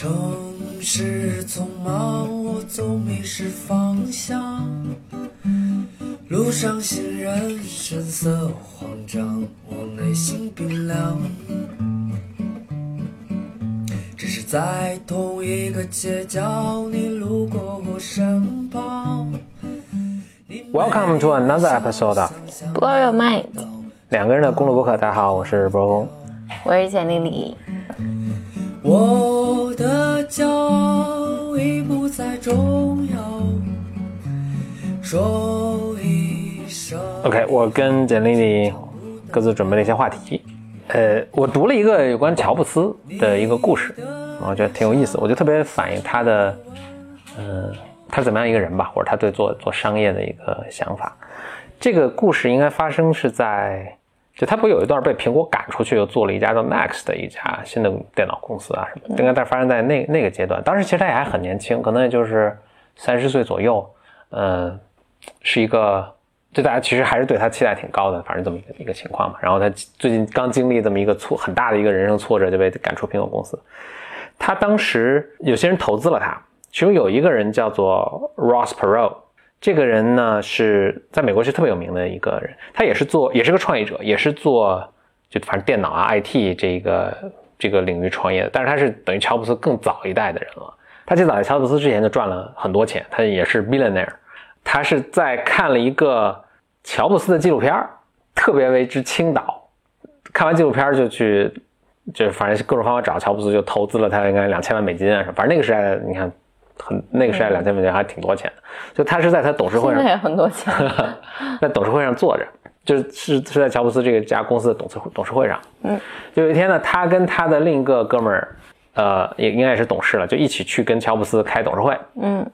城市匆忙，我总迷失方向。路上行人神色慌张，我内心冰凉。只是在同一个街角，你路过我身旁。Welcome to another episode of Blow your mind，两个人的公路博客。大家好，我是波峰。我是简丽丽。我的骄傲已不再重要。说一声 OK，我跟简丽丽各自准备了一些话题。呃，我读了一个有关乔布斯的一个故事，我觉得挺有意思，我就特别反映他的，呃，他怎么样一个人吧，或者他对做做商业的一个想法。这个故事应该发生是在，就他不有一段被苹果赶出去，又做了一家叫 Max 的一家新的电脑公司啊什么的，应该在发生在那那个阶段。当时其实他也还很年轻，可能也就是三十岁左右，嗯，是一个。就大家其实还是对他期待挺高的，反正这么一个一个情况嘛。然后他最近刚经历这么一个挫很大的一个人生挫折，就被赶出苹果公司。他当时有些人投资了他，其中有一个人叫做 Ross Perot，这个人呢是在美国是特别有名的一个人，他也是做也是个创业者，也是做就反正电脑啊 IT 这个这个领域创业的，但是他是等于乔布斯更早一代的人了。他最早在乔布斯之前就赚了很多钱，他也是 billionaire。他是在看了一个乔布斯的纪录片特别为之倾倒。看完纪录片就去，就反正各种方法找乔布斯，就投资了他应该两千万美金啊什么。反正那个时代，你看，很那个时代两千美金还挺多钱的。就他是在他董事会上，也很多钱，在董事会上坐着，就是是是在乔布斯这个家公司的董事董事会上。嗯，就有一天呢，他跟他的另一个哥们儿，呃，也应该也是董事了，就一起去跟乔布斯开董事会。嗯。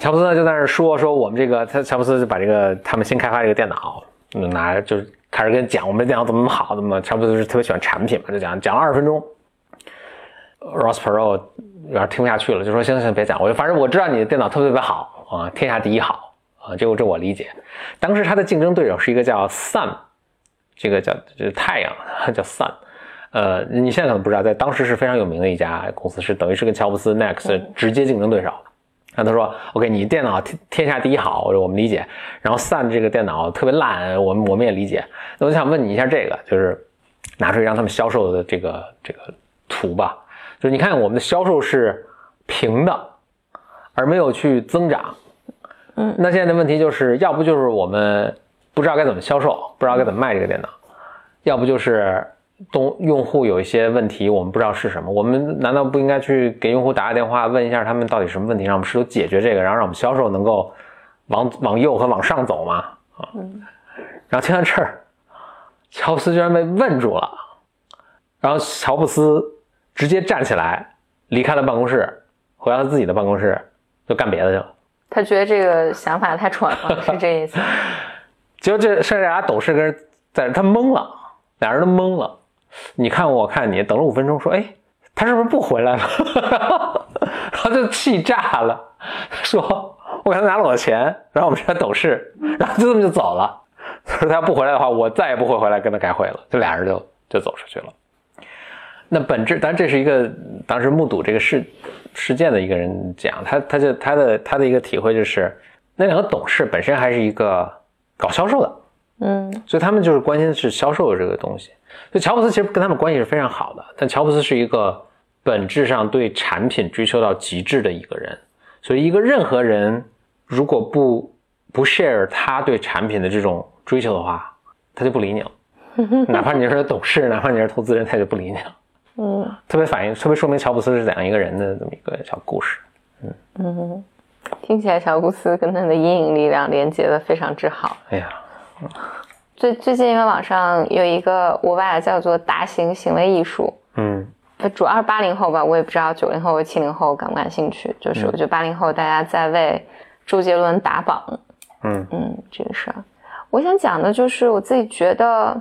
乔布斯呢就在那说说我们这个，他乔布斯就把这个他们新开发这个电脑，嗯，拿就是开始跟讲我们这电脑怎么好，怎么乔布斯是特别喜欢产品嘛，就讲讲了二十分钟。Ross Perot 有点听不下去了，就说行行别讲，我就反正我知道你的电脑特别特别好啊，天下第一好啊，这个这我理解。当时他的竞争对手是一个叫 Sun，这个叫就是太阳 叫 Sun，呃，你现在可能不知道，在当时是非常有名的一家公司，是等于是跟乔布斯 Next 直接竞争对手。然后他说：“OK，你电脑天天下第一好，我们理解。然后 Sun 这个电脑特别烂，我们我们也理解。那我想问你一下，这个就是拿出一张他们销售的这个这个图吧，就是你看我们的销售是平的，而没有去增长。嗯，那现在的问题就是要不就是我们不知道该怎么销售，不知道该怎么卖这个电脑，要不就是。”东用户有一些问题，我们不知道是什么，我们难道不应该去给用户打个电话，问一下他们到底什么问题，让我们试图解决这个，然后让我们销售能够往往右和往上走吗？啊，嗯、然后听到这儿，乔布斯居然被问住了，然后乔布斯直接站起来离开了办公室，回到他自己的办公室就干别的去了。他觉得这个想法太蠢了，是这意思？结果这剩下俩董事跟人在他懵了，俩人都懵了。你看我看你，等了五分钟，说：“哎，他是不是不回来了？” 然后就气炸了，说：“我给他拿了我的钱，然后我们这董事，然后就这么就走了。他说他要不回来的话，我再也不会回来跟他开会了。”这俩人就就走出去了。那本质，当然这是一个当时目睹这个事事件的一个人讲，他他就他的他的一个体会就是，那两个董事本身还是一个搞销售的。嗯，所以他们就是关心的是销售的这个东西。所以乔布斯其实跟他们关系是非常好的，但乔布斯是一个本质上对产品追求到极致的一个人。所以一个任何人如果不不 share 他对产品的这种追求的话，他就不理你了。哪怕你是董事，哪怕你是投资人，他就不理你了。嗯，特别反映，特别说明乔布斯是怎样一个人的这么一个小故事。嗯嗯，听起来乔布斯跟他的阴影力量连接的非常之好。哎呀。最最近因为网上有一个我把它叫做大型行为艺术，嗯，主要是八零后吧，我也不知道九零后和七零后感不感兴趣。就是我觉得八零后大家在为周杰伦打榜，嗯嗯，这个事儿，我想讲的就是我自己觉得，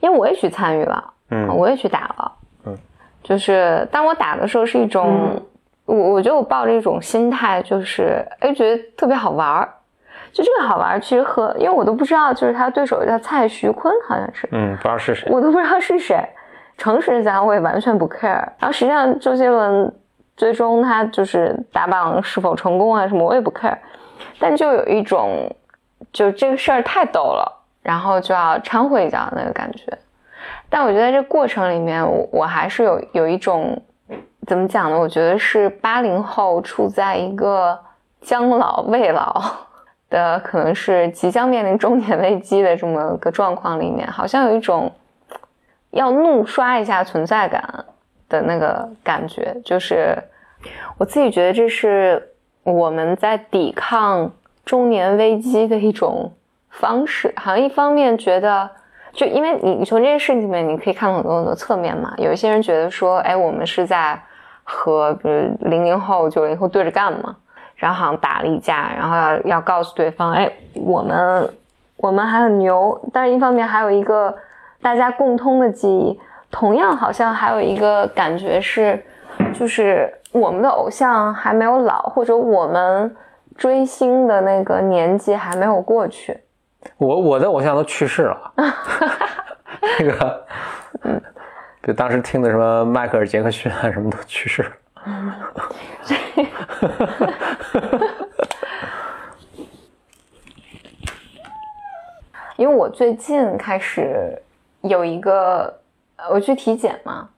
因为我也去参与了，嗯，我也去打了，嗯，就是当我打的时候是一种，嗯我我觉得我抱着一种心态，就是哎觉得特别好玩儿。就这个好玩，其实和因为我都不知道，就是他对手叫蔡徐坤，好像是，嗯，不知道是谁。我都不知道是谁。诚实讲，我也完全不 care。然后实际上，周杰伦最终他就是打榜是否成功啊什么，我也不 care。但就有一种，就这个事儿太逗了，然后就要掺和一脚那个感觉。但我觉得这过程里面，我我还是有有一种怎么讲呢？我觉得是八零后处在一个将老未老的，可能是即将面临中年危机的这么个状况里面，好像有一种要怒刷一下存在感的那个感觉。就是我自己觉得这是我们在抵抗中年危机的一种方式。好像一方面觉得。就因为你，你从这件事情里面，你可以看到很多很多侧面嘛。有一些人觉得说，哎，我们是在和比如零零后、九零后对着干嘛，然后好像打了一架，然后要要告诉对方，哎，我们我们还很牛。但是一方面还有一个大家共通的记忆，同样好像还有一个感觉是，就是我们的偶像还没有老，或者我们追星的那个年纪还没有过去。我我的偶像都去世了，那个，嗯，就当时听的什么迈克尔·杰克逊啊，什么都去世了。因为我最近开始有一个，我去体检嘛，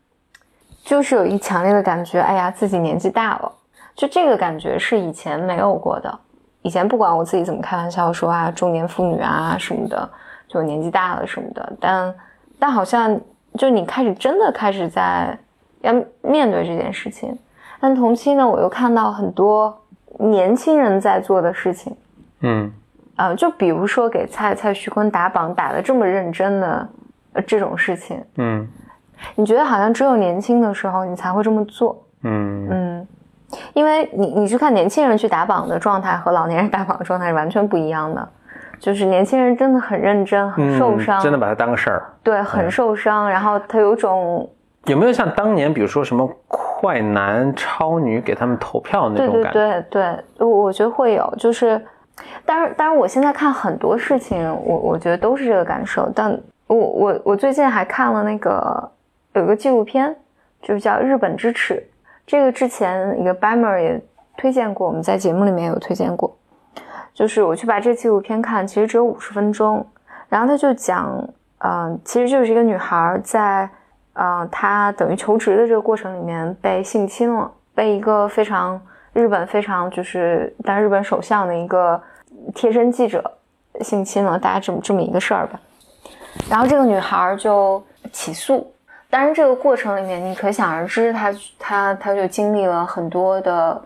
就是有一强烈的感觉，哎呀，自己年纪大了，就这个感觉是以前没有过的。以前不管我自己怎么开玩笑说啊，中年妇女啊什么的，就年纪大了什么的，但但好像就你开始真的开始在要面对这件事情。但同期呢，我又看到很多年轻人在做的事情，嗯，呃，就比如说给蔡蔡徐坤打榜打的这么认真的这种事情，嗯，你觉得好像只有年轻的时候你才会这么做，嗯嗯。因为你你去看年轻人去打榜的状态和老年人 打榜的状态是完全不一样的，就是年轻人真的很认真，很受伤，真的把它当个事儿，对，很受伤。然后他有种有没有像当年比如说什么快男超女给他们投票那种感觉？对对对，我我觉得会有，就是，当然当然，我现在看很多事情，我我觉得都是这个感受。但我我我最近还看了那个有一个纪录片，就是叫《日本之耻》。这个之前一个 Bamer 也推荐过，我们在节目里面有推荐过。就是我去把这纪录片看，其实只有五十分钟，然后他就讲，嗯，其实就是一个女孩在，嗯，她等于求职的这个过程里面被性侵了，被一个非常日本非常就是当日本首相的一个贴身记者性侵了，大概这么这么一个事儿吧。然后这个女孩就起诉。当然，这个过程里面，你可想而知，他他他就经历了很多的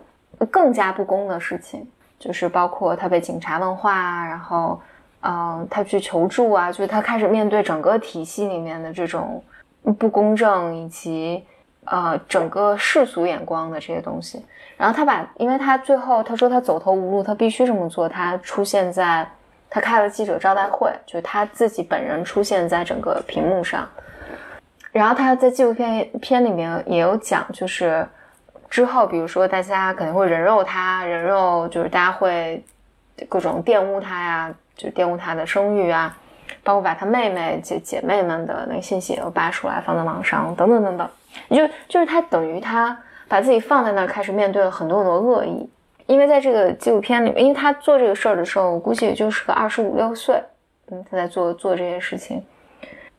更加不公的事情，就是包括他被警察问话，然后，嗯，他去求助啊，就是他开始面对整个体系里面的这种不公正以及呃整个世俗眼光的这些东西。然后他把，因为他最后他说他走投无路，他必须这么做，他出现在他开了记者招待会，就是他自己本人出现在整个屏幕上。然后他在纪录片片里面也有讲，就是之后，比如说大家可能会人肉他，人肉就是大家会各种玷污他呀，就玷污他的声誉啊，包括把他妹妹姐姐妹们的那个信息也都扒出来放在网上，等等等等。就就是他等于他把自己放在那儿，开始面对了很多很多恶意。因为在这个纪录片里面，因为他做这个事儿的时候，我估计也就是个二十五六岁，嗯，他在做做这些事情。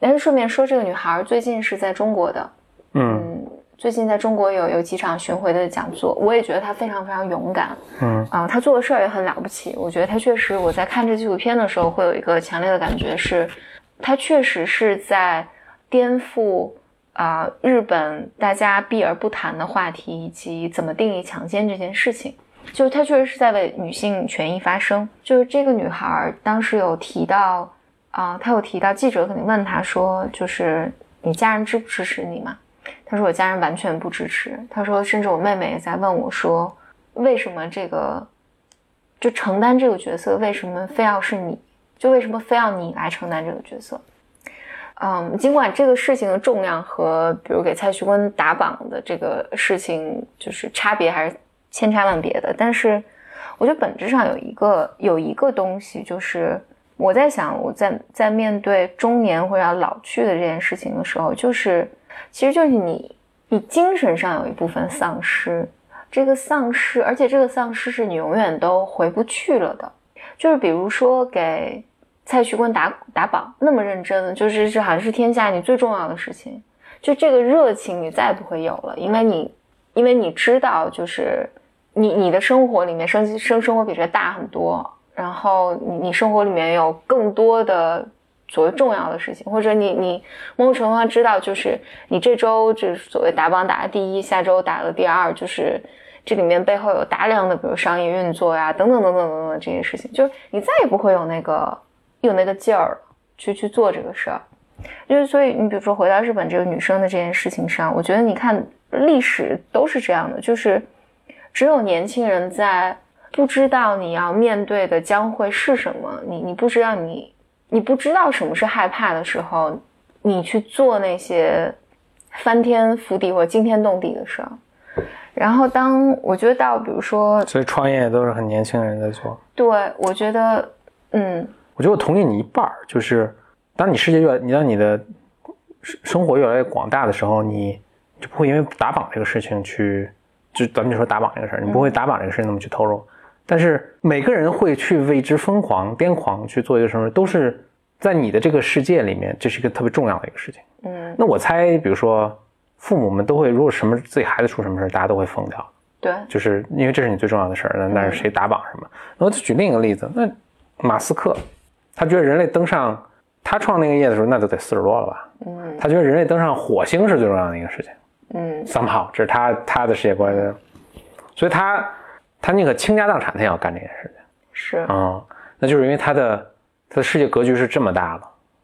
但是顺便说，这个女孩最近是在中国的，嗯，最近在中国有有几场巡回的讲座，我也觉得她非常非常勇敢，嗯啊，她做的事儿也很了不起。我觉得她确实，我在看这纪录片的时候，会有一个强烈的感觉是，她确实是在颠覆啊日本大家避而不谈的话题，以及怎么定义强奸这件事情。就是她确实是在为女性权益发声。就是这个女孩当时有提到。啊，他有提到记者肯定问他说，就是你家人支不支持你嘛？他说我家人完全不支持。他说，甚至我妹妹也在问我说，为什么这个就承担这个角色，为什么非要是你？就为什么非要你来承担这个角色？嗯，尽管这个事情的重量和比如给蔡徐坤打榜的这个事情就是差别还是千差万别的，但是我觉得本质上有一个有一个东西就是。我在想，我在在面对中年或者要老去的这件事情的时候，就是其实就是你你精神上有一部分丧失，这个丧失，而且这个丧失是你永远都回不去了的。就是比如说给蔡徐坤打打榜那么认真，就是这好像是天下你最重要的事情，就这个热情你再也不会有了，因为你因为你知道就是你你的生活里面生生生活比这大很多，然后你你生活里面有更多的。所谓重要的事情，或者你你某种程度上知道，就是你这周就是所谓打榜打第一，下周打了第二，就是这里面背后有大量的比如商业运作呀，等等等等等等这些事情，就是你再也不会有那个有那个劲儿去去做这个事儿。就是所以你比如说回到日本这个女生的这件事情上，我觉得你看历史都是这样的，就是只有年轻人在不知道你要面对的将会是什么，你你不知道你。你不知道什么是害怕的时候，你去做那些翻天覆地或惊天动地的事儿。然后，当我觉得到，比如说，所以创业都是很年轻人在做。对，我觉得，嗯，我觉得我同意你一半儿，就是当你世界越，你当你的生生活越来越广大的时候，你就不会因为打榜这个事情去，就咱们就说打榜这个事儿，你不会打榜这个事情那么去投入。但是每个人会去为之疯狂、癫狂去做一个什么，都是在你的这个世界里面，这是一个特别重要的一个事情。嗯，那我猜，比如说父母们都会，如果什么自己孩子出什么事大家都会疯掉。对，就是因为这是你最重要的事儿。那那是谁打榜什么？那我就举另一个例子，那马斯克，他觉得人类登上他创那个业的时候，那都得四十多了吧？嗯，他觉得人类登上火星是最重要的一个事情。嗯，somehow 这是他他的世界观，所以他。他宁可倾家荡产，他也要干这件事情。是啊，那就是因为他的他的世界格局是这么大了，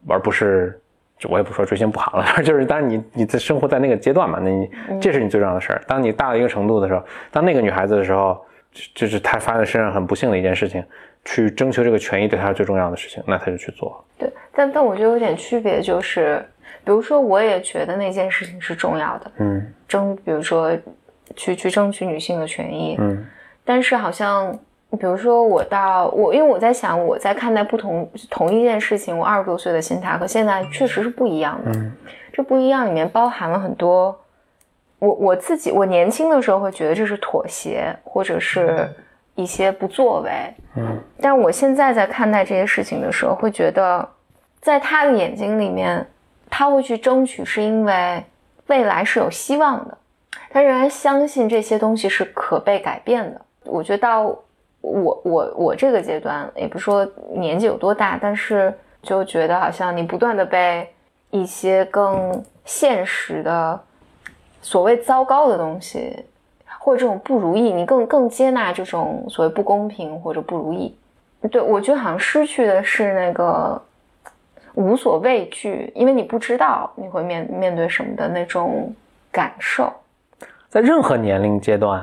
而不是就我也不说追星不好了，就是当然你你在生活在那个阶段嘛，那你这是你最重要的事儿。当你大到一个程度的时候，当那个女孩子的时候，就是她发生身上很不幸的一件事情，去征求这个权益对她是最重要的事情，那她就去做。对，但但我觉得有点区别，就是比如说我也觉得那件事情是重要的，嗯，争比如说去去争取女性的权益，嗯。但是好像，比如说我到我，因为我在想我在看待不同同一件事情，我二十多岁的心态和现在确实是不一样的。嗯，这不一样里面包含了很多，我我自己我年轻的时候会觉得这是妥协或者是一些不作为。嗯，但我现在在看待这些事情的时候，会觉得在他的眼睛里面，他会去争取，是因为未来是有希望的，他仍然相信这些东西是可被改变的。我觉得到我我我这个阶段，也不说年纪有多大，但是就觉得好像你不断的被一些更现实的所谓糟糕的东西，或者这种不如意，你更更接纳这种所谓不公平或者不如意。对我觉得好像失去的是那个无所畏惧，因为你不知道你会面面对什么的那种感受，在任何年龄阶段。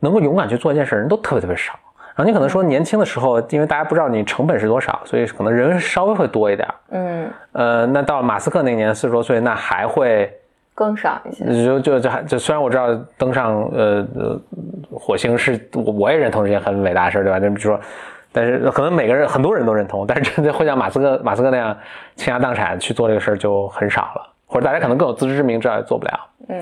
能够勇敢去做一件事人都特别特别少。然后你可能说年轻的时候，因为大家不知道你成本是多少，所以可能人稍微会多一点。嗯，呃，那到马斯克那年四十多岁，那还会更少一些。就就就就虽然我知道登上呃火星是我我也认同是件很伟大的事，对吧？就比如说，但是可能每个人很多人都认同，但是真的会像马斯克马斯克那样倾家荡产去做这个事儿就很少了，或者大家可能更有自知之明，知道也做不了。嗯。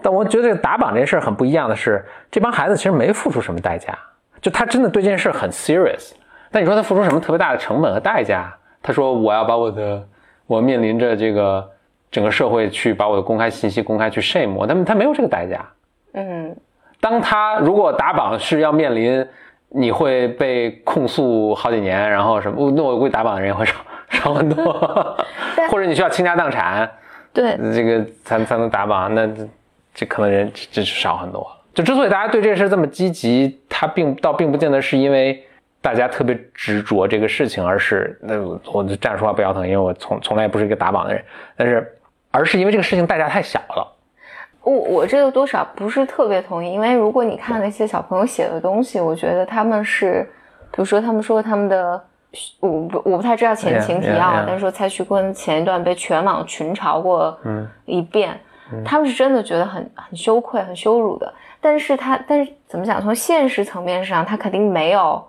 但我觉得打榜这件事很不一样的是，这帮孩子其实没付出什么代价，就他真的对这件事很 serious。但你说他付出什么特别大的成本和代价？他说我要把我的，我面临着这个整个社会去把我的公开信息公开去 shame 我，他他没有这个代价。嗯，当他如果打榜是要面临你会被控诉好几年，然后什么，那我估计打榜的人也会少少很多，或者你需要倾家荡产，对，这个才才能打榜，那。这可能人就少很多。就之所以大家对这事这么积极，它并倒并不见得是因为大家特别执着这个事情，而是那我就站着说话不腰疼，因为我从从来也不是一个打榜的人。但是，而是因为这个事情代价太小了。我我这个多少不是特别同意，因为如果你看那些小朋友写的东西，我觉得他们是，比如说他们说他们的，我不我不太知道前情提要，但是说蔡徐坤前一段被全网群嘲过一遍。他们是真的觉得很很羞愧、很羞辱的，但是他，但是怎么讲？从现实层面上，他肯定没有，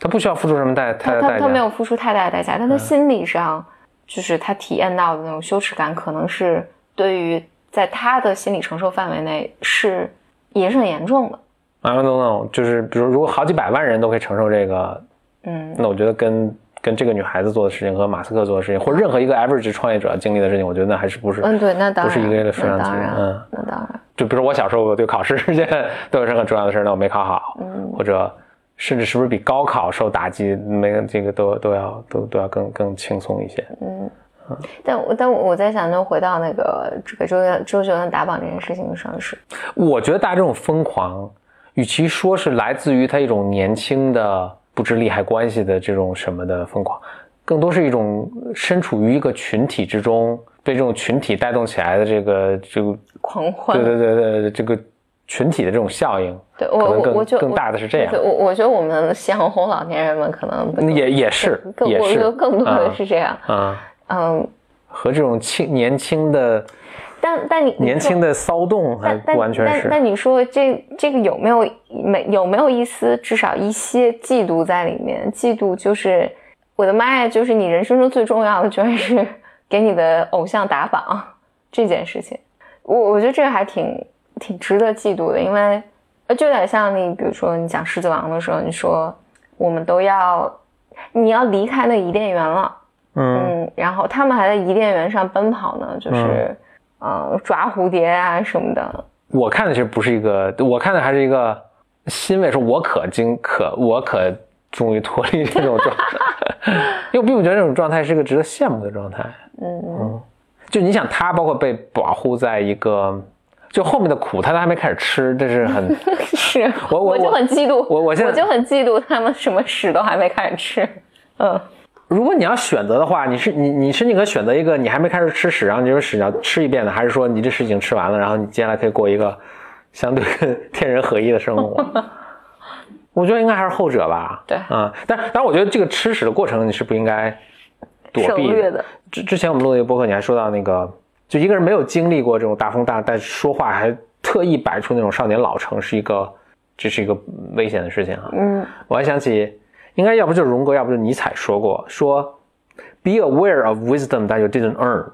他不需要付出什么代他他他没有付出太大的代价，但他心理上，就是他体验到的那种羞耻感，可能是对于在他的心理承受范围内是也是很严重的。I don't know，就是比如如果好几百万人都可以承受这个，嗯，那我觉得跟跟这个女孩子做的事情和马斯克做的事情，或者任何一个 average 创业者经历的事情，我觉得那还是不是嗯，对，那当然，不是一个数量级嗯。那当然，就比如我小时候我对考试 这件都有是很重要的事儿，那我没考好，嗯。或者甚至是不是比高考受打击，没这个都都要都都要更更轻松一些。嗯但我但我在想，就回到那个这个周周杰伦打榜这件事情上是，我觉得大家这种疯狂，与其说是来自于他一种年轻的不知利害关系的这种什么的疯狂，更多是一种身处于一个群体之中，被这种群体带动起来的这个这个，狂欢。对对对对对，这个群体的这种效应，对我我我就更大的是这样我我我觉得我们夕阳红老年人们可能也也是更我觉也是得更多的嗯是这样。啊、嗯，和这种轻年轻的但但你年轻的。骚动还但但完全是。但但你说这这个有没有没有没有一丝至少一些嫉妒在里面？嫉妒就是我的妈呀，就是你人生中最重要的，居然是 给你的偶像打榜这件事情。我我觉得这个还挺挺值得嫉妒的，因为呃，就有点像你比如说你讲《狮子王》的时候，你说我们都要你要离开那伊甸园了。嗯嗯，然后他们还在伊甸园上奔跑呢，就是，呃，抓蝴蝶啊什么的。我看的其实不是一个，我看的还是一个欣慰，说我可经可我可终于脱离这种状态，因为我并不觉得这种状态是一个值得羡慕的状态。嗯嗯就你想，他包括被保护在一个，就后面的苦他都还没开始吃，这是很 是我我就很嫉妒，我我现在我就很嫉妒他们什么屎都还没开始吃。嗯，如果你要选择的话，你是你你是宁可选择一个你还没开始吃屎，然后你就屎要吃一遍的，还是说你这屎已经吃完了，然后你接下来可以过一个相对天人合一的生活？我觉得应该还是后者吧。对啊、但但，我觉得这个吃屎的过程你是不应该躲避的。之之前我们录的一个播客，你还说到那个，就一个人没有经历过这种大风大，但说话还特意摆出那种少年老成，是一个这是一个危险的事情啊。嗯我还想起，应该要不就是荣格，要不就是尼采说过，说 be aware of wisdom that you didn't earn，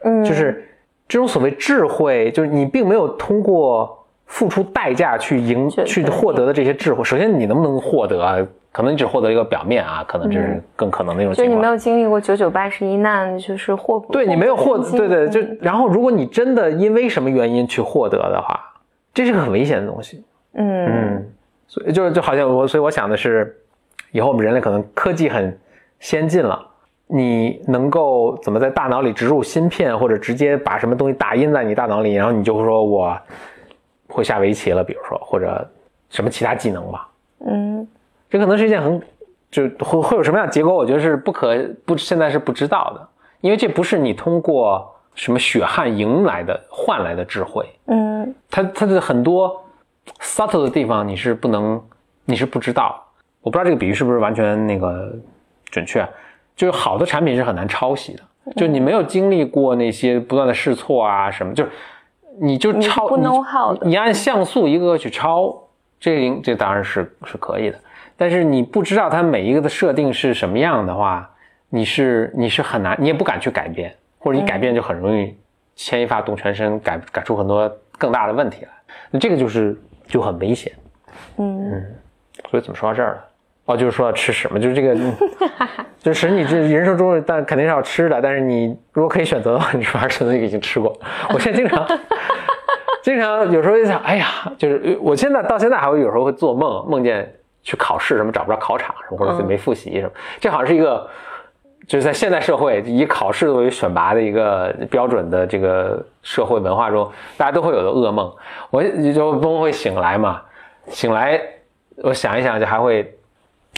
嗯，就是这种所谓智慧，就是你并没有通过付出代价去赢去获得的这些智慧。首先，你能不能获得啊？可能你只获得一个表面啊，可能这是更可能的一种情况。就你没有经历过九九八十一难，就是获对你没有获，对对，就嗯然后如果你真的因为什么原因去获得的话，这是个很危险的东西。嗯嗯，所以就是就好像我，所以我想的是，以后我们人类可能科技很先进了，你能够怎么在大脑里植入芯片，或者直接把什么东西打印在你大脑里，然后你就会说我会下围棋了，比如说或者什么其他技能吧，嗯。这可能是一件很就会会有什么样的结果，我觉得是不可不现在是不知道的，因为这不是你通过什么血汗赢来的换来的智慧，嗯。它它的很多 subtle 的地方你是不能，你是不知道。我不知道这个比喻是不是完全那个准确，就是好的产品是很难抄袭的，就你没有经历过那些不断的试错啊什么，就是你就抄你 know how 的你按像素一个个去抄，这这当然是是可以的，但是你不知道它每一个的设定是什么样的话，你是你是很难，你也不敢去改变，或者你改变就很容易牵一发动全身，改改出很多更大的问题来。那这个就是就很危险。嗯所以怎么说到这儿了？哦，就是说要吃屎嘛，就是这个，嗯就是使你这人生中，但肯定是要吃的，但是你如果可以选择的话，你是不是还是选择已经吃过？我现在经常，经常有时候就想，哎呀，就是我现在到现在还会有时候会做梦，梦见去考试什么找不着考场什么，或者是没复习什么，这好像是一个。就是在现代社会以考试作为选拔的一个标准的这个社会文化中，大家都会有的噩梦。我就梦会醒来嘛，醒来我想一想，就还会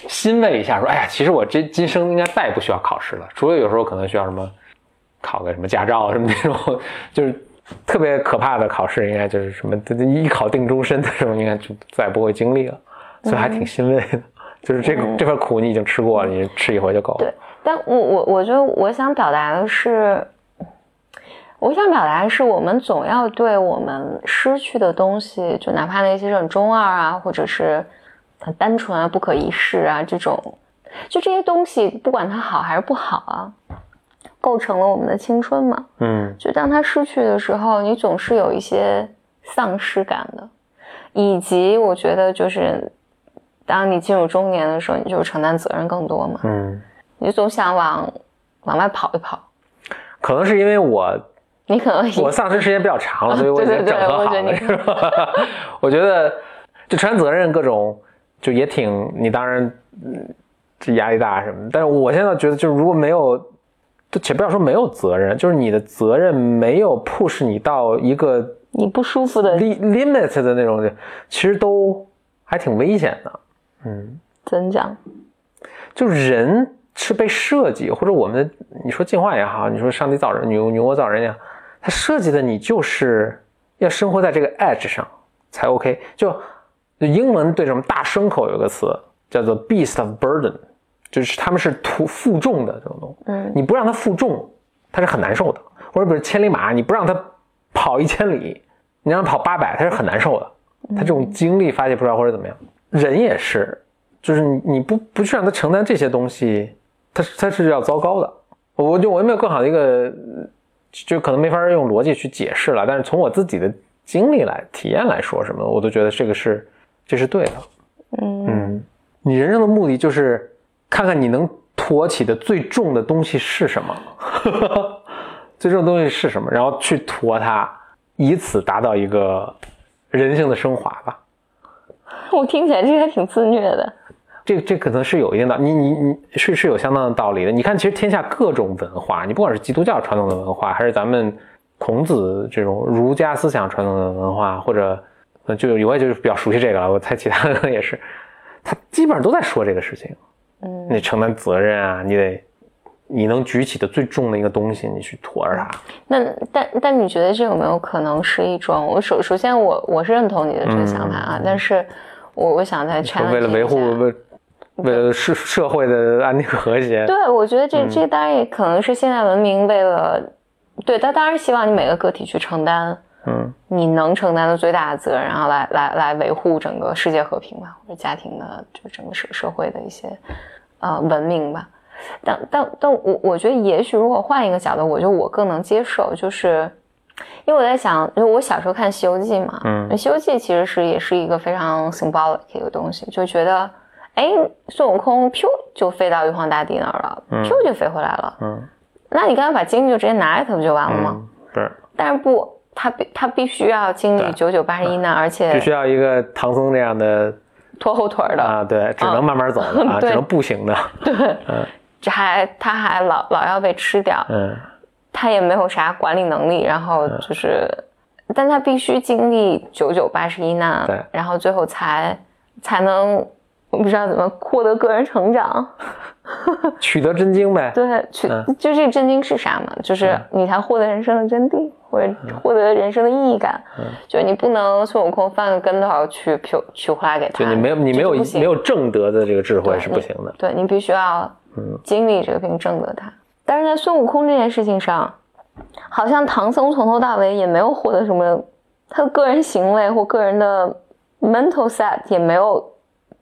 欣慰一下，说：“哎呀，其实我这今生应该再也不需要考试了，除了有时候可能需要什么考个什么驾照什么那种，就是特别可怕的考试，应该就是什么 一考定终身的这种，应该就再也不会经历了。所以还挺欣慰的，就是这个这份苦你已经吃过了，你吃一回就够了。对，但我我我觉得我想表达的是，我想表达的是，我们总要对我们失去的东西，就哪怕那些是很中二啊，或者是很单纯啊、不可一世啊这种，就这些东西，不管它好还是不好啊，构成了我们的青春嘛。嗯就当它失去的时候，你总是有一些丧失感的，以及我觉得就是，当你进入中年的时候，你就承担责任更多嘛，嗯，你总想往往外跑一跑。可能是因为我你可能我丧失时间比较长了，所以我已经对对对整合好了，我觉得你是吧？我觉得就承担责任各种就也挺，你当然嗯这压力大什么的，但是我现在觉得就是如果没有，就且不要说没有责任，就是你的责任没有 push 你到一个你不舒服的 li limit 的那种，其实都还挺危险的。嗯，怎讲，就人是被设计，或者我们你说进化也好，你说上帝造人、女女我造人也好，他设计的你就是要生活在这个 edge 上才 OK。就就英文对什么大牲口有个词叫做 beast of burden，就是他们是图负重的这种东西。嗯你不让它负重，它是很难受的。或者比如千里马，你不让它跑一千里，你让它跑八百，它是很难受的。它这种精力发泄不出来或者怎么样，人也是，就是你你不不去让他承担这些东西，他是他是要糟糕的。我就我也没有更好的一个，就可能没法用逻辑去解释了。但是从我自己的经历来体验来说，什么我都觉得这个是这是对的。嗯嗯，你人生的目的就是看看你能驮起的最重的东西是什么，最重的东西是什么，然后去驮它，以此达到一个人性的升华吧。我听起来这个还挺自虐的。这这可能是有一定的，你你你是是有相当的道理的。你看，其实天下各种文化，你不管是基督教传统的文化，还是咱们孔子这种儒家思想传统的文化，或者呃就我也就是比较熟悉这个了，我猜其他的也是，他基本上都在说这个事情。嗯你承担责任啊，你得你能举起的最重的一个东西，你去驮着它。那但但你觉得这有没有可能是一种？我首首先我我是认同你的这个想法啊，但是我我想再 challenge 嗯为了维护为为了社社会的安定和谐，对，我觉得这嗯这当然也可能是现代文明为了，对，他当然希望你每个个体去承担嗯。你能承担的最大的责任，然后来来来维护整个世界和平吧，或者家庭的就整个社社会的一些呃文明吧。但但但我我觉得也许如果换一个角度，我觉得我更能接受，就是因为我在想，因为我小时候看《西游记》嘛，嗯《西游记》其实是也是一个非常 symbolic 的一个东西，就觉得，哎，孙悟空噗就飞到玉皇大帝那儿了，噗就飞回来了，嗯。那你刚刚把精力就直接拿给他不就完了吗？嗯，是但是不，他必他必须要经历九九八十一难，而且必须要一个唐僧这样的拖后腿儿的，啊，对，只能慢慢走的 啊，对。只能步行的，对。这还他还老老要被吃掉，嗯。他也没有啥管理能力，然后就是，但他必须经历九九八十一难对，然后最后才才能，我不知道怎么获得个人成长。取得真经呗。对，取嗯。就这个真经是啥嘛？就是你才获得人生的真谛，或者嗯获得人生的意义感。就是你不能孙悟空翻个跟头去取取回来给他，就你没有你没有没有正德的这个智慧是不行的。对你必须要经历这个并正得它。但是在孙悟空这件事情上，好像唐僧从头到尾也没有获得什么，他的个人行为或个人的 mental set 也没有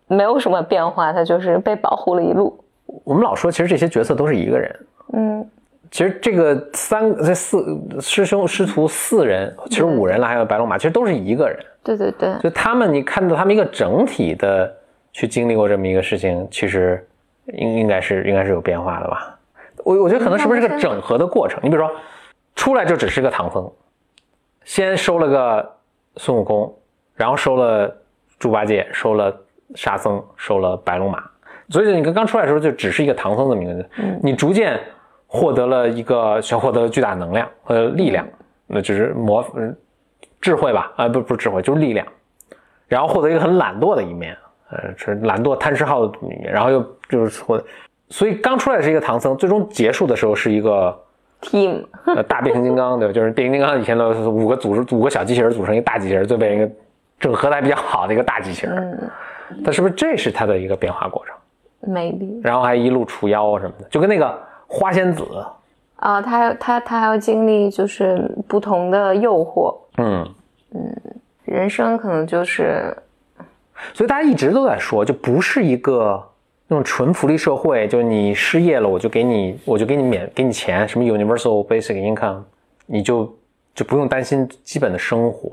没有什么变化，他就是被保护了一路。我们老说，其实这些角色都是一个人。嗯，其实这个三这四师兄师徒四人，其实五人了，还有白龙马，其实都是一个人。对对对，就他们，你看到他们一个整体的去经历过这么一个事情，其实应应该是应该是有变化的吧？我我觉得可能是不是个整合的过程？你比如说，出来就只是个唐僧，先收了个孙悟空，然后收了猪八戒，收了沙僧，收了白龙马，所以你刚刚出来的时候就只是一个唐僧这么一个人，你逐渐获得了一个，想获得了巨大能量和力量，那就是魔嗯智慧吧，啊、不不是智慧，就是力量，然后获得一个很懒惰的一面，呃，是懒惰贪吃好的一面，然后又就是获，所以刚出来是一个唐僧，最终结束的时候是一个 team 呃大变形金刚，对吧？就是变形金刚以前都是五个组织五个小机器人组成一个大机器人，最变成一个整合的还比较好的一个大机器人，它是不是这是它的一个变化过程？maybe 然后还一路除妖什么的，就跟那个花仙子，啊，他还他他还要经历就是不同的诱惑，嗯，人生可能就是所以大家一直都在说，就不是一个那种纯福利社会，就是你失业了，我就给你，我就给你免给你钱，什么 universal basic income，你就就不用担心基本的生活。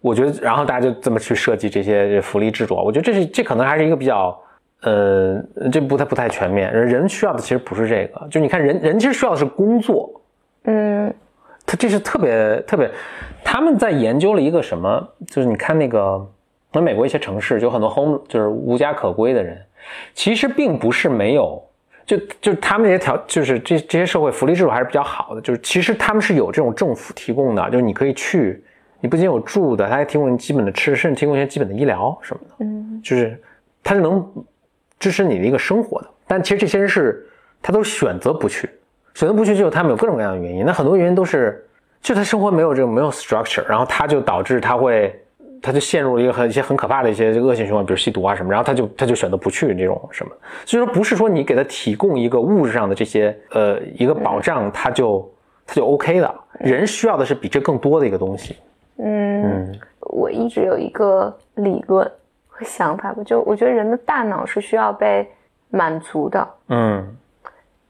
我觉得，然后大家就这么去设计这些福利制度，我觉得这是这可能还是一个比较，呃，这不太不太全面。人人需要的其实不是这个，就你看人人其实需要的是工作，嗯。他这是特别特别，他们在研究了一个什么，就是你看那个，那美国一些城市就有很多 home 就是无家可归的人，其实并不是没有，就就他们这些条就是这这些社会福利制度还是比较好的，就是其实他们是有这种政府提供的，就是你可以去，你不仅有住的，他还提供你基本的吃，甚至提供一些基本的医疗什么的，嗯。就是他是能支持你的一个生活的。但其实这些人是他都选择不去，选择不去就他们有各种各样的原因。那很多原因都是，就他生活没有这个没有 structure，然后他就导致他会，他就陷入了一个很一些很可怕的一些恶性循环，比如吸毒啊什么，然后他就他就选择不去这种什么。所以说不是说你给他提供一个物质上的这些呃一个保障，他就他就 OK 的。人需要的是比这更多的一个东西。嗯，嗯我一直有一个理论和想法吧，就我觉得人的大脑是需要被满足的，嗯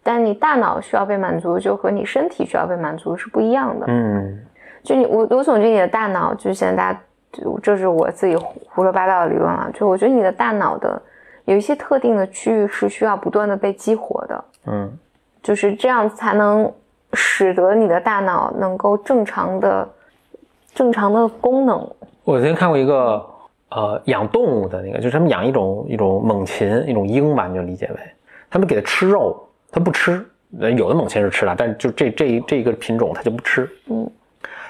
但你大脑需要被满足，就和你身体需要被满足是不一样的。嗯就你我我总觉得你的大脑，就现在大家，就这是我自己胡胡说八道的理论啊。就我觉得你的大脑的有一些特定的区域是需要不断的被激活的，嗯就是这样才能使得你的大脑能够正常的正常的功能。我之前看过一个呃养动物的那个，就是他们养一种一种猛禽，一种鹰吧，你就理解为他们给它吃肉，它不吃。呃有的猛禽是吃的，但就这这一这一个品种它就不吃。嗯，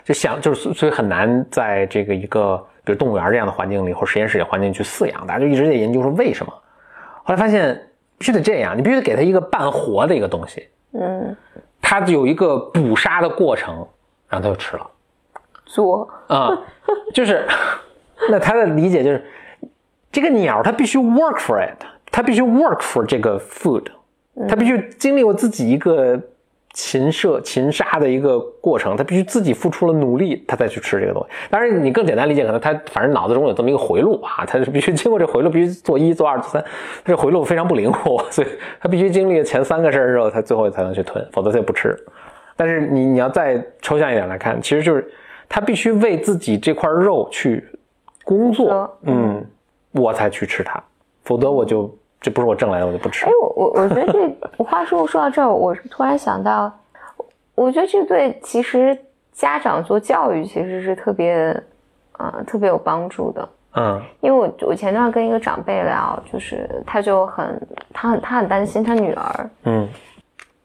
就想就是所以很难在这个一个比如动物园这样的环境里或实验室里环境去饲养，大家就一直在研究说为什么。后来发现必须得这样，你必须得给它一个半活的一个东西，嗯，它有一个捕杀的过程，然后它就吃了。作啊、就是，那他的理解就是，这个鸟它必须 work for it，它必须 work for 这个 food，它必须经历过自己一个禽射、禽杀的一个过程，它必须自己付出了努力，它再去吃这个东西。当然，你更简单理解，可能它反正脑子中有这么一个回路啊，它是必须经过这回路，必须做一、做二、做三，这回路非常不灵活，所以它必须经历了前三个事儿之后，它最后才能去吞，否则它就不吃。但是你你要再抽象一点来看，其实就是它必须为自己这块肉去工作作，嗯，我才去吃它，否则我就这不是我挣来的，我就不吃哎，。我我我觉得这，我话说说到这儿，我是突然想到，我觉得这对其实家长做教育其实是特别，呃，特别有帮助的。嗯因为我我前段跟一个长辈聊，就是他就很他很他很担心他女儿，嗯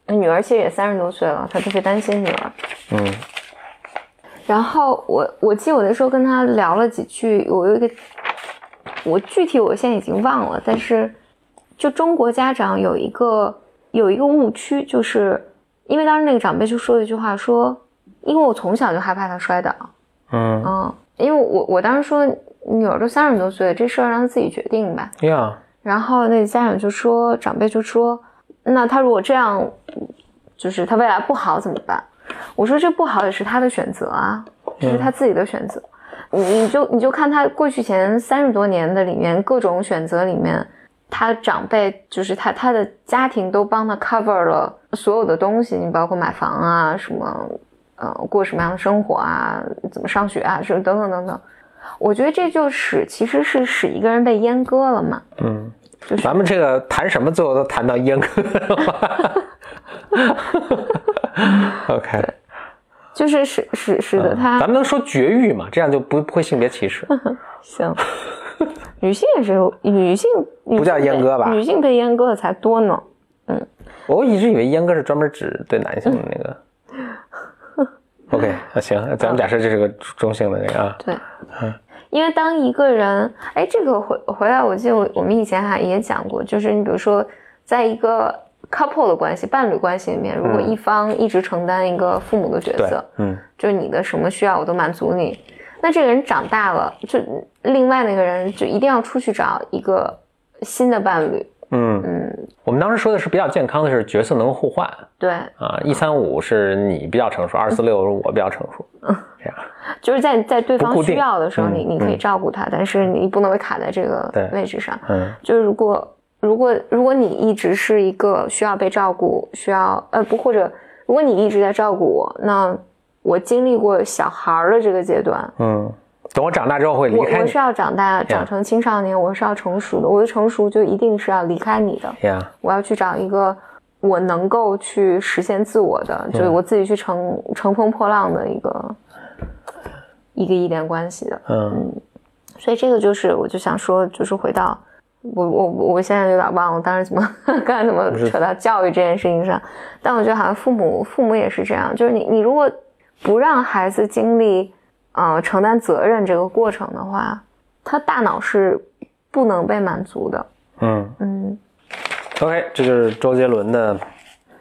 他女儿其实也三十多岁了，他特别担心女儿。嗯然后我我记得我那时候跟他聊了几句，我有一个我具体我现在已经忘了，但是就中国家长有一个有一个误区，就是因为当时那个长辈就说了一句话说，因为我从小就害怕他摔倒，嗯嗯，因为我我当时说女儿都三十多岁了，这事儿让她自己决定吧。呀，然后那家长就说，长辈就说，那他如果这样，就是他未来不好怎么办？我说这不好也是他的选择啊，这是他自己的选择。你你就你就看他过去前三十多年的里面各种选择里面，他长辈就是他他的家庭都帮他 cover 了所有的东西，你包括买房啊，什么呃过什么样的生活啊，怎么上学啊，什么等等等等。我觉得这就使其实是使一个人被阉割了嘛。嗯，就是咱们这个谈什么最后都谈到阉割了 OK，就是使使使得他、嗯咱们能说绝育嘛？这样就不不会性别歧视。行，女性也是女性，不叫阉割吧女性被阉割的才多呢。嗯我一直以为阉割是专门指对男性的那个。OK，那行，咱们假设这是个中性的那个啊。对，嗯因为当一个人，哎，这个回回来，我记得我我们以前还也讲过，就是你比如说，在一个 couple 的关系、伴侣关系里面，如果嗯一方一直承担一个父母的角色，，嗯就是你的什么需要我都满足你，那这个人长大了，就另外那个人就一定要出去找一个新的伴侣。嗯，嗯，我们当时说的是比较健康的是角色能互换对，啊，一三五是你比较成熟，二四六是我比较成熟，嗯这样。就是在在对方需要的时候，嗯你你可以嗯照顾他，但是你不能被卡在这个位置上。嗯就是如果如果如果你一直是一个需要被照顾，需要呃不或者如果你一直在照顾我，那我经历过小孩儿的这个阶段，嗯，等我长大之后会离开你我我是。要长大长成青少年，我是要成熟的，我的成熟就一定是要离开你的，呀，我要去找一个我能够去实现自我的，就是我自己去乘乘风破浪的一个一个依恋关系的。嗯所以这个就是，我就想说，就是回到我我我现在有点忘了当时怎么 刚才怎么扯到教育这件事情上，但我觉得好像父母父母也是这样，就是你你如果不让孩子经历呃承担责任这个过程的话，他大脑是不能被满足的。嗯嗯，，OK，这就是周杰伦的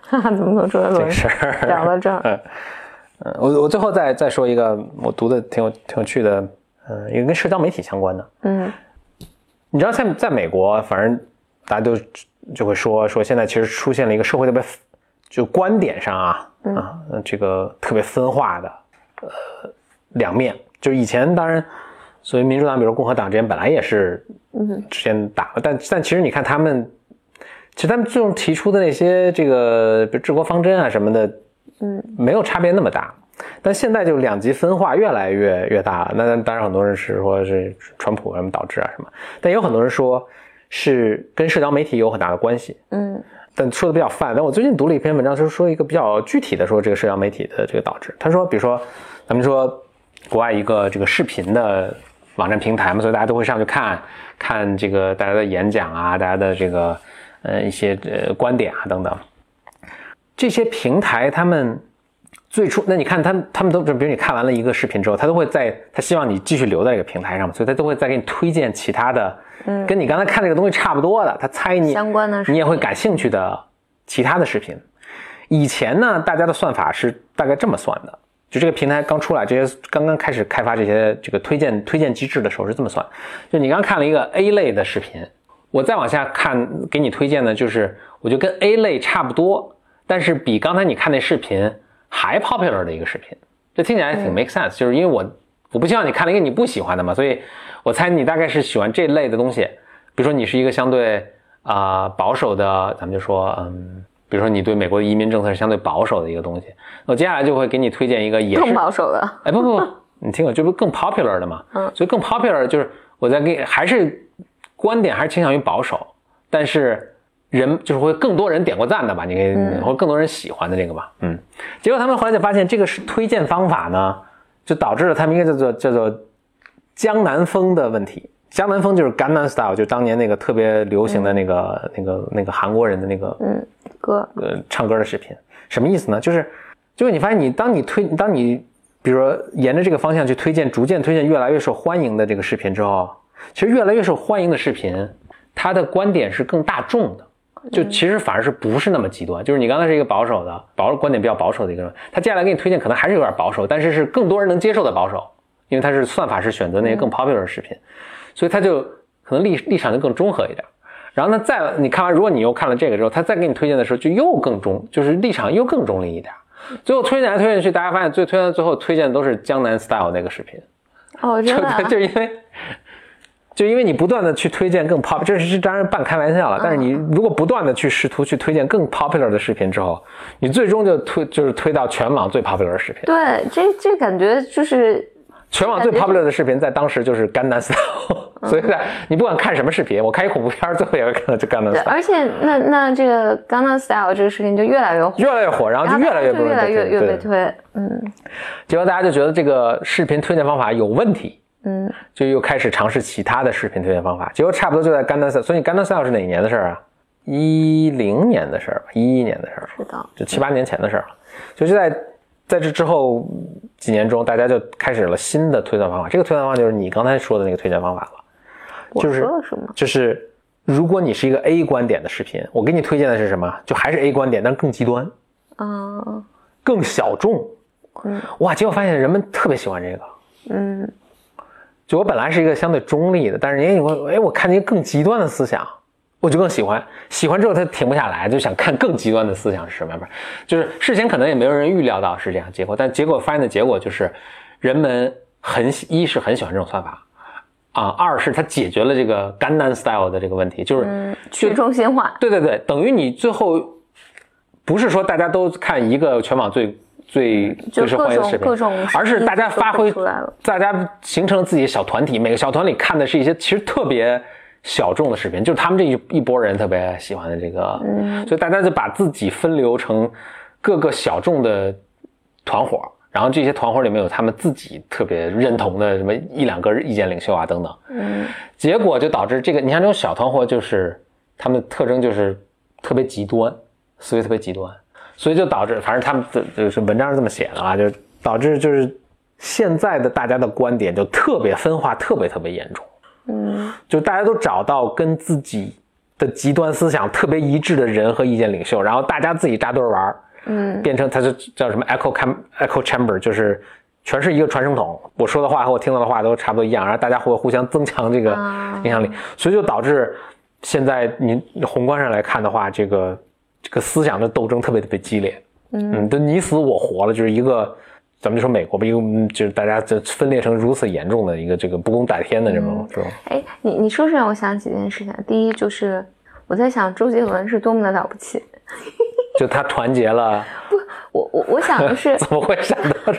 哈哈，怎么从周杰伦这个事儿。聊到这儿？嗯，嗯，我我最后再再说一个我读的挺有挺有趣的，嗯，一个跟社交媒体相关的。嗯你知道在在美国，反正大家都就会说说现在其实出现了一个社会特别就观点上啊啊这个特别分化的呃两面，就是以前当然所谓民主党比如共和党之间本来也是嗯之间打，但但其实你看他们，其实他们最终提出的那些这个比如治国方针啊什么的，嗯，没有差别那么大。但现在就两极分化越来越越大了。那当然很多人是说是川普什么导致啊什么，但也有很多人说是跟社交媒体有很大的关系。嗯但说的比较泛。但我最近读了一篇文章，就是说一个比较具体的说这个社交媒体的这个导致。他说，比如说咱们说国外一个这个视频的网站平台嘛，所以大家都会上去看看这个大家的演讲啊，大家的这个呃一些呃观点啊等等。这些平台他们最初，那你看他们他们都，比如你看完了一个视频之后，他都会在他希望你继续留在这个平台上嘛，所以他都会再给你推荐其他的，嗯。跟你刚才看这个东西差不多的，他猜你相关的你也会感兴趣的其他的视频。以前呢，大家的算法是大概这么算的，就这个平台刚出来，这些刚刚开始开发这些这个推荐推荐机制的时候是这么算，就你刚看了一个 A 类的视频，我再往下看给你推荐的就是我就跟 A 类差不多，但是比刚才你看那视频还 popular 的一个视频，这听起来挺 make sense，、就是因为我我不希望你看了一个你不喜欢的嘛，所以我猜你大概是喜欢这类的东西，比如说你是一个相对啊、保守的，咱们就说嗯。比如说，你对美国的移民政策是相对保守的一个东西，那我接下来就会给你推荐一个也是更保守的。哎，不不不，你听我，这不更 popular 的嘛？嗯所以更 popular 就是我在给还是观点还是倾向于保守，但是人就是会更多人点过赞的吧？你可以、嗯或者更多人喜欢的这个吧？嗯，结果他们后来就发现这个是推荐方法呢，就导致了他们一个叫做叫做江南风的问题。江南风就是 Gangnam Style，就当年那个特别流行的那个、那个那个韩国人的那个嗯，歌呃唱歌的视频，什么意思呢？就是就是你发现你当你推当你比如说沿着这个方向去推荐，逐渐推荐越来越受欢迎的这个视频之后，其实越来越受欢迎的视频，它的观点是更大众的。就其实反而是不是那么极端，就是你刚才是一个保守的保观点比较保守的一个人，他接下来给你推荐可能还是有点保守，但是是更多人能接受的保守，因为他是算法是选择那些更 popular 的视频，所以他就可能立立场就更中和一点。然后呢，再你看完，如果你又看了这个之后，他再给你推荐的时候就又更中，就是立场又更中立一点。最后推荐来推荐去，大家发现最推荐最后推荐的都是江南 style 那个视频，哦，真的、啊 就，就因为就因为你不断的去推荐更 pop，这是当然半开玩笑了。但是你如果不断的去试图去推荐更 popular 的视频之后，你最终就推就是推到全网最 popular 的视频。对，这这感觉就是全网最 popular 的视频在当时就是甘南 style，所以在你不管看什么视频，我看一恐怖片最后也会看到这甘南对，style，而且那那这个 Gangnam Style 这个视频就越来越火，越来越火，然后就越来越就越来多人在推对越越被推，嗯。结果大家就觉得这个视频推荐方法有问题，嗯，就又开始尝试其他的视频推荐方法。结果差不多就在甘南 style，所以甘南 style 是哪一年的事儿啊？一零年的事儿吧，一一年的事儿，是的，就七八年前的事儿了。就在在这之后几年中，大家就开始了新的推荐方法。这个推荐方法就是你刚才说的那个推荐方法了，我就是什么？就是如果你是一个 A 观点的视频，我给你推荐的是什么？就还是 A 观点，但更极端。嗯更小众。嗯哇，结果发现人们特别喜欢这个。嗯就我本来是一个相对中立的，但是人家我哎，我看见更极端的思想，我就更喜欢。喜欢之后他停不下来，就想看更极端的思想是什么样。就是事前可能也没有人预料到是这样结果，但结果发现的结果就是，人们很一是很喜欢这种算法，啊，二是它解决了这个 Gangnam Style 的这个问题，就是、嗯，去中心化，对对对，等于你最后不是说大家都看一个全网最最就最受欢迎的视频，各种而是大家发挥出来了，大家形成了自己的小团体，每个小团体看的是一些其实特别小众的视频，就是他们这一一波人特别喜欢的这个，嗯所以大家就把自己分流成各个小众的团伙。然后这些团伙里面有他们自己特别认同的什么一两个意见领袖啊等等，嗯结果就导致这个，你看这种小团伙，就是他们的特征就是特别极端，思维特别极端，所以就导致，反正他们这就是文章是这么写的啊，就导致就是现在的大家的观点就特别分化，特别特别严重，嗯。就大家都找到跟自己的极端思想特别一致的人和意见领袖，然后大家自己扎堆儿玩儿，嗯。变成它就叫什么 echo cam echo chamber，就是全是一个传声筒，我说的话和我听到的话都差不多一样，然后大家会互相增强这个啊。影响力，所以就导致现在你宏观上来看的话，这个这个思想的斗争特别特别激烈，嗯，都你死我活了，就是一个。咱们就说美国吧，一个嗯就是大家就分裂成如此严重的一个这个不共戴天的这种这种，哎，你你说是让我想起一件事情。第一就是我在想周杰伦是多么的了不起。就他团结了，不我我我想的是，怎么会想到？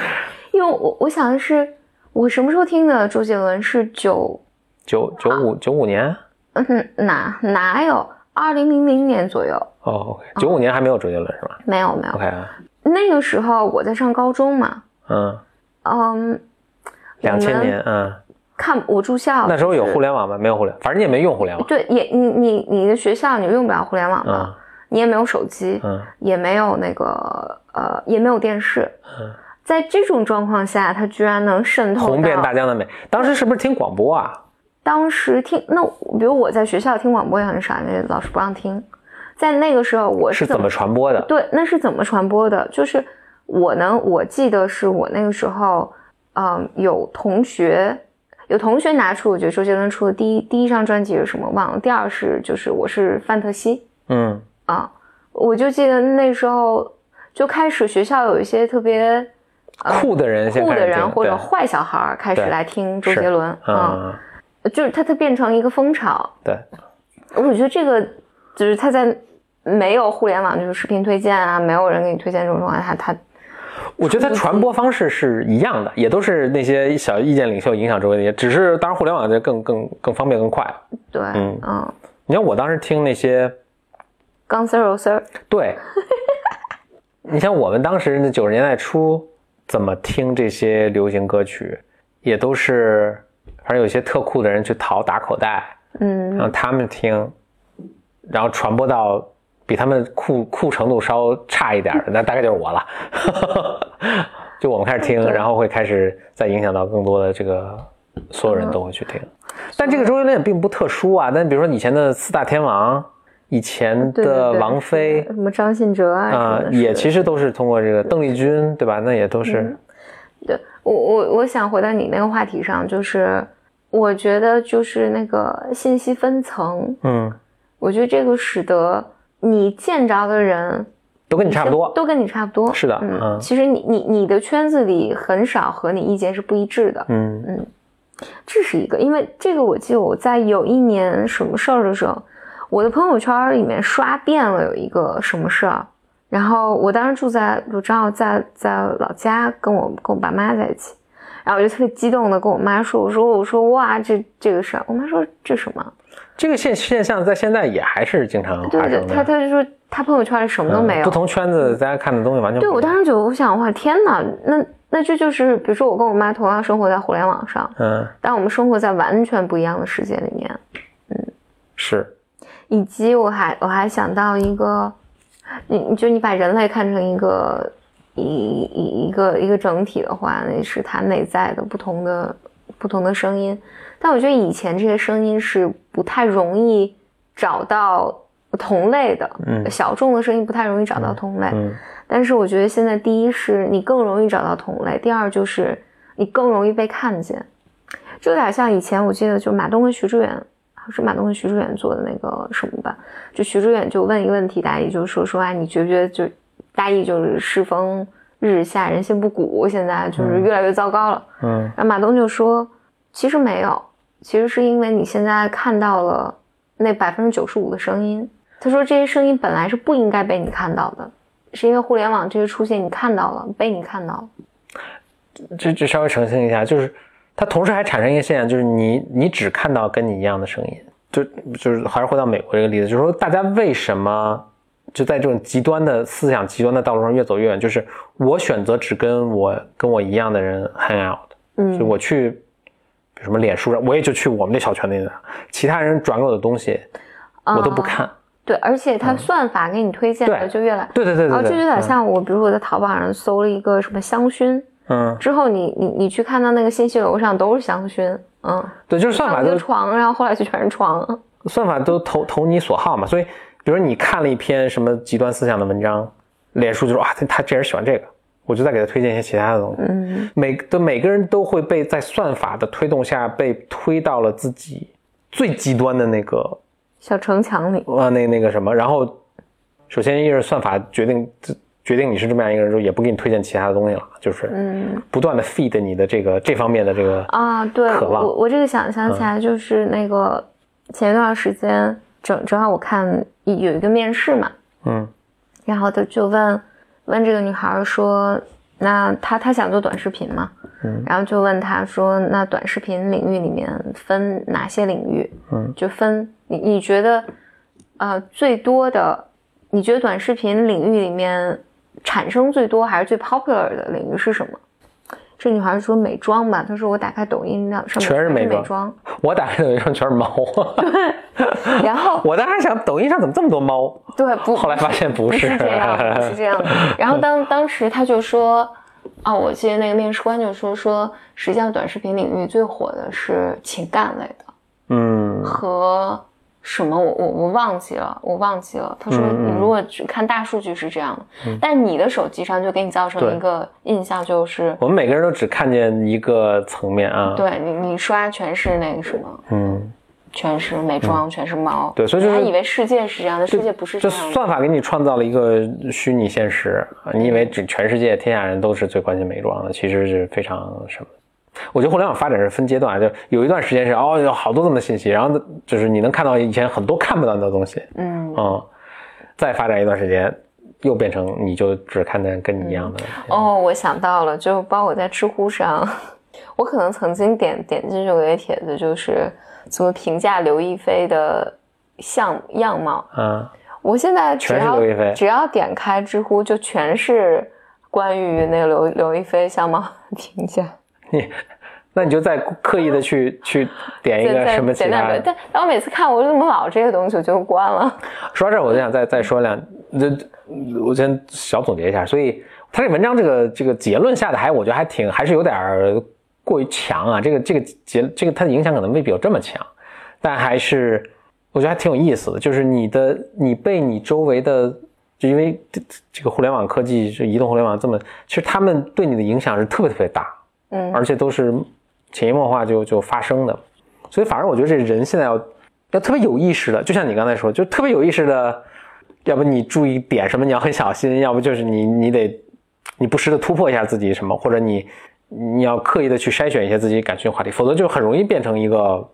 因为我我想的是，我什么时候听的周杰伦是九九九五九五年嗯哼哪哪有二零零零年左右？哦九五年还没有周杰伦是吧？没有没有？OK 啊，那个时候我在上高中嘛，嗯，嗯，两千年，嗯，看我住校。那时候有互联联网吗？没有互联，反正你也没用互联网，对也你你你的学校你用不了互联网嘛，嗯。你也没有手机，嗯。也没有那个呃也没有电视，嗯，在这种状况下，它居然能渗透红遍大江南北。当时是不是听广播啊？当时听那，比如我在学校听广播也很少，因为老师不让听。在那个时候，我怎是怎么传播的？对？那是怎么传播的？就是我呢，我记得是我那个时候，嗯，有同学有同学拿出，我觉得周杰伦出的第一第一张专辑是什么忘了。第二是就是我是范特西嗯啊，我就记得那时候就开始学校有一些特别酷的人酷的人或者坏小孩儿开始来听周杰伦啊。嗯，就是它它变成一个风潮。对，我觉得这个就是它在没有互联网，就是视频推荐啊，没有人给你推荐这种状态，它它我觉得它传播方式是一样的，也都是那些小意见领袖影响周围的人，只是当然互联网就更更更方便更快。对，嗯。嗯，你像我当时听那些，钢丝肉丝儿，对，你像我们当时那九十年代初怎么听这些流行歌曲，也都是反正有些特酷的人去淘打口袋，嗯让他们听，然后传播到比他们酷酷程度稍差一点的，那大概就是我了。就我们开始听，然后会开始再影响到更多的这个所有人都会去听。但这个周杰伦也并不特殊啊。但比如说以前的四大天王，以前的王菲什么张信哲啊也其实都是通过这个邓丽君，对吧？那也都是对我我我想回到你那个话题上，就是我觉得就是那个信息分层，嗯，我觉得这个使得你见着的人都跟你差不多。都跟你差不多。是的嗯，嗯其实你你你的圈子里很少和你意见是不一致的，嗯这是一个。因为这个我记得我在有一年什么事儿的时候，我的朋友圈里面刷遍了有一个什么事儿，然后我当时住在我正好在在老家跟我跟我爸妈在一起，然后我就特别激动的跟我妈说，我说我说哇这这个事儿，我妈说这什么？这个现现象在现在也还是经常对对，发生的。他他就说他朋友圈里什么都没有，嗯不同圈子大家看的东西完全不对。我当时就我想哇天哪，那那这就是比如说我跟我妈同样生活在互联网上，嗯但我们生活在完全不一样的世界里面，嗯是以及我还我还想到一个，你你就你把人类看成一个一一一个一个整体的话，那是它内在的不同的不同的声音。但我觉得以前这些声音是不太容易找到同类的，嗯小众的声音不太容易找到同类。嗯但是我觉得现在第一是你更容易找到同类，第二就是你更容易被看见，就有点像以前我记得就马东跟徐志远，是马东跟徐志远做的那个什么吧，就徐志远就问一个问题，大家也就说说啊，你觉不觉得就大意就是世风日下，人心不古，现在就是越来越糟糕了。嗯然后马东就说，其实没有，其实是因为你现在看到了那百分之九十五的声音。他说这些声音本来是不应该被你看到的，是因为互联网这些出现，你看到了，被你看到了。这这稍微澄清一下，就是它同时还产生一个现象，就是你你只看到跟你一样的声音，就就是还是回到美国这个例子，就是说大家为什么就在这种极端的思想、极端的道路上越走越远？就是我选择只跟我跟我一样的人 hang out，嗯。就我去，比如什么脸书上，我也就去我们这小圈内的，其他人转给我的东西我都不看。对，而且它算法给你推荐的就越来，对对对对对，然后这就有点嗯。像我，比如我在淘宝上搜了一个什么香薰，嗯，之后你你你去看到那个信息楼上都是香薰，嗯，对，就是算法都个床，然后后来就全是床，算法都投投你所好嘛，所以比如你看了一篇什么极端思想的文章，脸书就说啊，他他这人喜欢这个，我就再给他推荐一些其他的东西。嗯，每的每个人都会被在算法的推动下被推到了自己最极端的那个小城墙里，呃那那个什么，然后首先一是算法决定决定你是这么样一个人之后，也不给你推荐其他的东西了，就是嗯。不断的 feed 你的这个这方面的这个啊，对渴望。我这个想想起来就是那个前一段时间正正好我看有一个面试嘛，嗯然后他就问问这个女孩说，那她她想做短视频嘛，嗯然后就问她说，那短视频领域里面分哪些领域？嗯，就分你你觉得呃最多的，你觉得短视频领域里面产生最多还是最 popular 的领域是什么？这女孩说美妆吧，她说我打开抖音上上面全是美妆我打开抖音上全是猫，对 然后 我当时想抖音上怎么这么多猫？对不 后来发现不不是是这样是这样的。然后当当时她就说，啊，我记得那个面试官就说说，实际上短视频领域最火的是情感类的嗯和什么我我我忘记了，我忘记了。他说你如果只看大数据是这样的，但你的手机上就给你造成一个印象，就是我们每个人都只看见一个层面啊。，对你你刷全是那个什么，嗯，全是美妆，全是猫。对所以就还以为世界是这样的，世界不是这这样的。算法给你创造了一个虚拟现实，啊你以为只全世界天下人都是最关心美妆的，其实是非常什么。我觉得互联网发展是分阶段，就有一段时间是哦有好多这么信息，然后就是你能看到以前很多看不到的东西，嗯，嗯，再发展一段时间，又变成你就只看见跟你一样的。哦，我想到了，就包括我在知乎上，我可能曾经点点进去过一个帖子，就是怎么评价刘亦菲的相样貌。嗯，我现在只要刘亦菲只要点开知乎，就全是关于那个刘刘亦菲相貌的评价。你 那你就再刻意的去去点一个什么其他的。但但我每次看，我怎么老这些东西，我就关了。说到这儿，我就想再再说两，这我先小总结一下。所以他这文章这个这个结论下的还，我觉得还挺还是有点儿过于强啊。这个这个结这个它的影响可能未必有这么强，但还是我觉得还挺有意思的。就是你的你被你周围的，就因为这这个互联网科技，这移动互联网这么，其实他们对你的影响是特别特别大。嗯，而且都是潜移默化就就发生的，所以反而我觉得这人现在要要特别有意识的，就像你刚才说，就特别有意识的，要不你注意点什么你要很小心，要不就是你你得你不时的突破一下自己什么，或者你你要刻意的去筛选一些自己感兴趣的话题，否则就很容易变成一个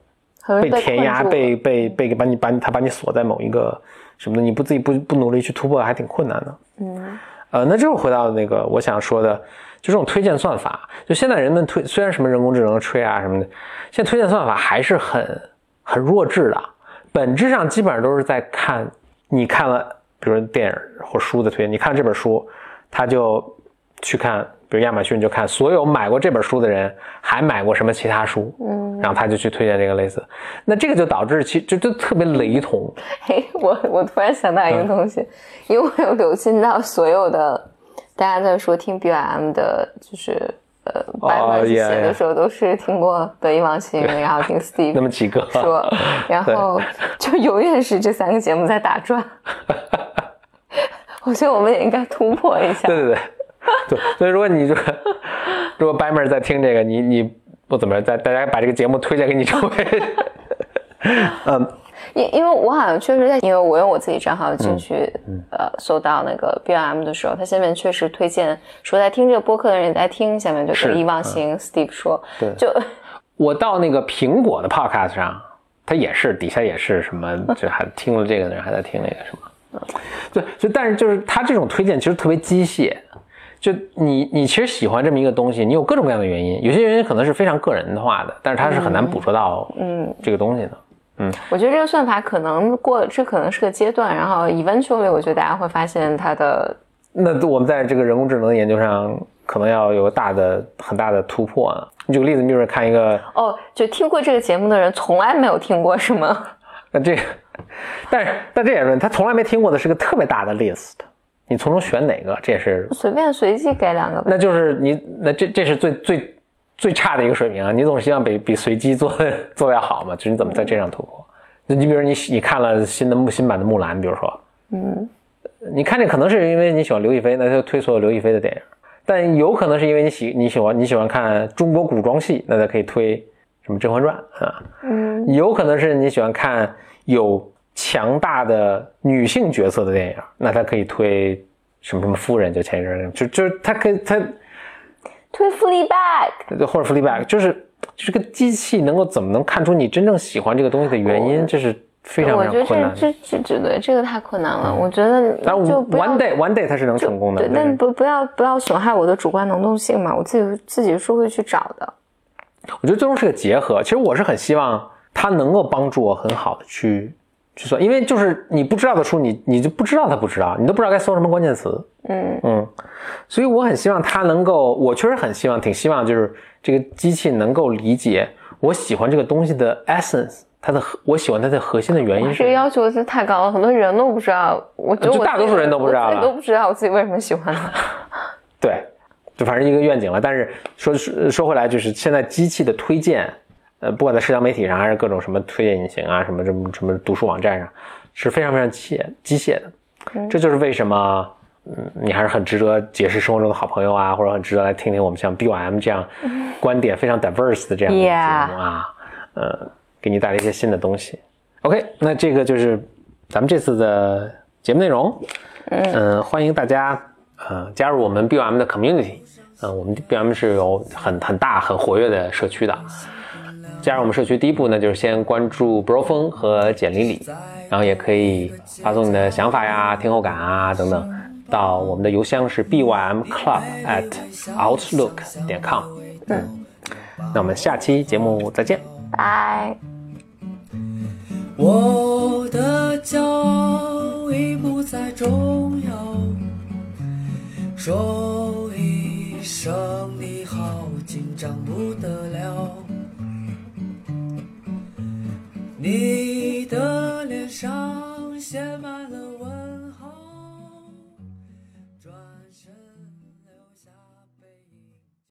被填压、被被被把你把你他把你锁在某一个什么的，你不自己不不努力去突破，还挺困难的。嗯。呃，那这又回到那个我想说的，就这种推荐算法，就现在人们推虽然什么人工智能吹啊什么的，现在推荐算法还是很很弱智的，本质上基本上都是在看你看了，比如说电影或书的推荐，你看这本书，他就去看，比如亚马逊就看所有买过这本书的人还买过什么其他书，嗯，然后他就去推荐这个类似，那这个就导致其就就特别雷同，嘿，我我突然想到一个嗯。东西，因为我有留心到所有的大家在说听 BIM 的，就是呃，白哦文写的时候都是听过得意忘形，然后听 Steve 那么几个，说，然后就永远是这三个节目在打转。我觉得我们也应该突破一下。对对对，对，所以如果你说，如果白妹儿在听这个，你你不怎么在大家把这个节目推荐给你周围，嗯，因因为我好像确实在，因为我用我自己账号进去，嗯。呃，搜到那个 BLM 的时候，它下面确实推荐说在听这个播客的人也在听，下面就得意忘形、Steve 说，就我到那个苹果的 podcast 上，它也是底下也是什么，就还 听了这个的人还在听那个什么，对，就但是就是他这种推荐其实特别机械，就你你其实喜欢这么一个东西，你有各种各样的原因，有些原因可能是非常个人化的，但是它是很难捕捉到嗯。这个东西的。我觉得这个算法可能过，这可能是个阶段，然后 eventually 我觉得大家会发现它的那我们在这个人工智能研究上，可能要有个大的、很大的突破啊。你举个例子，你比如说看一个，哦，就听过这个节目的人从来没有听过是吗，那这个，但是但这也是他从来没听过的是个特别大的 list，你从中选哪个，这也是随便随机给两个。那就是你那这这是最最最差的一个水平啊！你总是希望比比随机做的 做的要好嘛？就是你怎么在这上突破？那你比如你你看了新的木新版的木兰，比如说，嗯，你看这可能是因为你喜欢刘亦菲，那就推所有刘亦菲的电影。但有可能是因为你喜你喜欢你喜欢看中国古装戏，那它可以推什么《甄嬛传》啊。嗯，有可能是你喜欢看有强大的女性角色的电影，那它可以推什么什么夫人，就前一阵就就是他可以它推 Fleabag，或者 Fleabag，就是就是个机器能够怎么能看出你真正喜欢这个东西的原因，这是非常我觉得非常困难的。这这这对这个太困难了。我觉得但就不要 one day one day 它是能成功的，对，但不不要不要损害我的主观能动性嘛，我自己自己是会去找的。我觉得最终是个结合。其实我是很希望它能够帮助我很好的去去算，因为就是你不知道的书，你你就不知道它不知道，你都不知道该搜什么关键词。嗯嗯，所以我很希望它能够，我确实很希望，挺希望就是这个机器能够理解我喜欢这个东西的 essence，它的核我喜欢它的核心的原因是这个要求是太高了，很多人都不知道。我觉得大多数人都不知道都不知道我自己为什么喜欢它。对，就反正一个愿景了。但是说说说回来，就是现在机器的推荐，呃，不管在社交媒体上还是各种什么推荐引擎啊，什么什么什么读书网站上，是非常非常机械机械的。这就是为什么，嗯，你还是很值得结识生活中的好朋友啊，或者很值得来听听我们像 B O M 这样 观点非常 diverse 的这样的节目啊，呃，给你带来一些新的东西。OK，那这个就是咱们这次的节目内容。嗯、欢迎大家呃加入我们 BOM 的 community。嗯、我们 BOM 是有很很大很活跃的社区的。加入我们社区，第一步呢就是先关注 Bro 风和简里里，然后也可以发送你的想法呀、听后感啊等等，到我们的邮箱是 bym club at outlook 点 com。嗯，那我们下期节目再见。拜。我的骄傲已不再重要，说一声你好，紧张不得了。你的脸上写满了